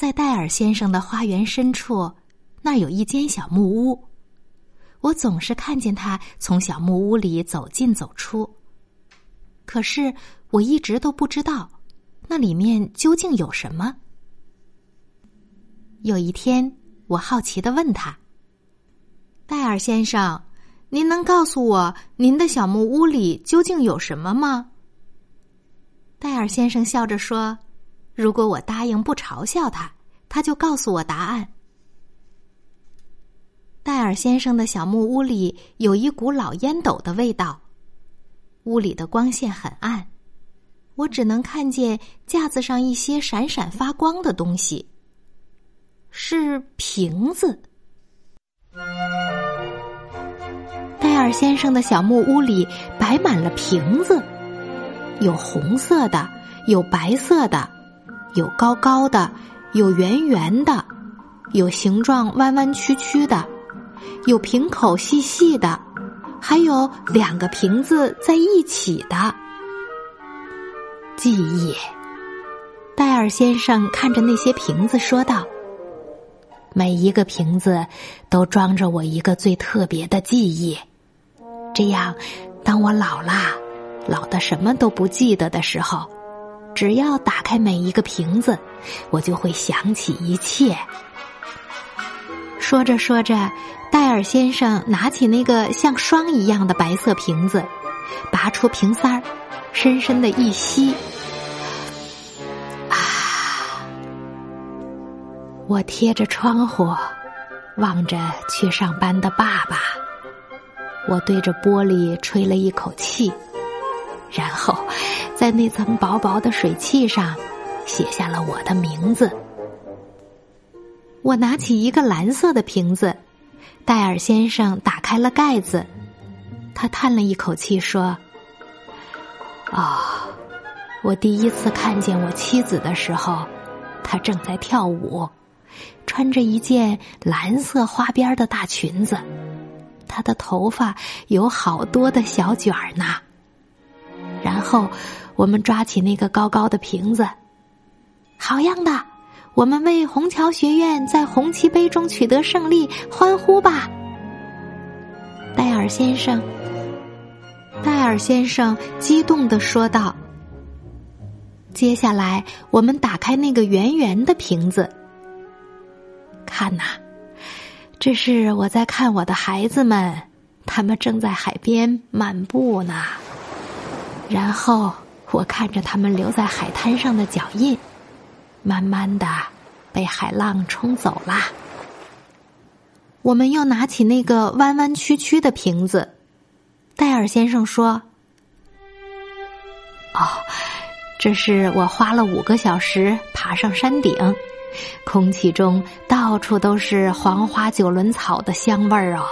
在戴尔先生的花园深处，那儿有一间小木屋。我总是看见他从小木屋里走进走出。可是我一直都不知道，那里面究竟有什么。有一天，我好奇的问他：“戴尔先生，您能告诉我您的小木屋里究竟有什么吗？”戴尔先生笑着说。如果我答应不嘲笑他，他就告诉我答案。戴尔先生的小木屋里有一股老烟斗的味道，屋里的光线很暗，我只能看见架子上一些闪闪发光的东西，是瓶子。戴尔先生的小木屋里摆满了瓶子，有红色的，有白色的。有高高的，有圆圆的，有形状弯弯曲曲的，有瓶口细细的，还有两个瓶子在一起的。记忆，戴尔先生看着那些瓶子说道：“每一个瓶子都装着我一个最特别的记忆。这样，当我老了，老的什么都不记得的时候。”只要打开每一个瓶子，我就会想起一切。说着说着，戴尔先生拿起那个像霜一样的白色瓶子，拔出瓶塞儿，深深的一吸。啊！我贴着窗户，望着去上班的爸爸，我对着玻璃吹了一口气，然后。在那层薄薄的水汽上，写下了我的名字。我拿起一个蓝色的瓶子，戴尔先生打开了盖子，他叹了一口气说：“啊，我第一次看见我妻子的时候，她正在跳舞，穿着一件蓝色花边的大裙子，她的头发有好多的小卷儿呢。”后。我们抓起那个高高的瓶子，好样的！我们为虹桥学院在红旗杯中取得胜利欢呼吧！戴尔先生，戴尔先生激动的说道。接下来，我们打开那个圆圆的瓶子，看呐，这是我在看我的孩子们，他们正在海边漫步呢。然后。我看着他们留在海滩上的脚印，慢慢的被海浪冲走啦。我们又拿起那个弯弯曲曲的瓶子，戴尔先生说：“哦，这是我花了五个小时爬上山顶，空气中到处都是黄花九轮草的香味儿哦。”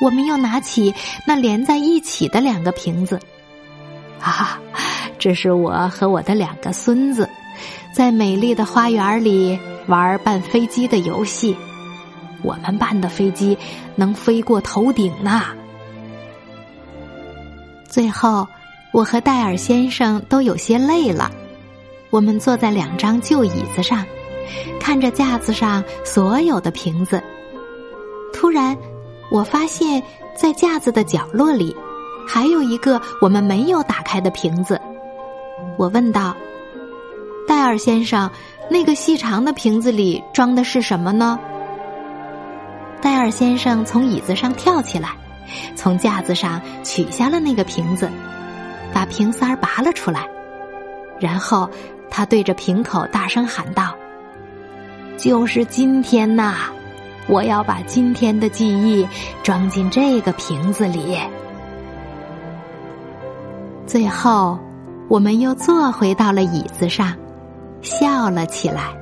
我们又拿起那连在一起的两个瓶子。啊，这是我和我的两个孙子，在美丽的花园里玩扮飞机的游戏。我们扮的飞机能飞过头顶呢。最后，我和戴尔先生都有些累了，我们坐在两张旧椅子上，看着架子上所有的瓶子。突然，我发现，在架子的角落里。还有一个我们没有打开的瓶子，我问道：“戴尔先生，那个细长的瓶子里装的是什么呢？”戴尔先生从椅子上跳起来，从架子上取下了那个瓶子，把瓶塞儿拔了出来，然后他对着瓶口大声喊道：“就是今天呐！我要把今天的记忆装进这个瓶子里。”最后，我们又坐回到了椅子上，笑了起来。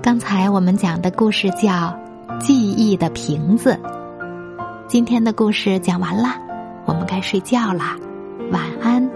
刚才我们讲的故事叫《记忆的瓶子》。今天的故事讲完了，我们该睡觉啦，晚安。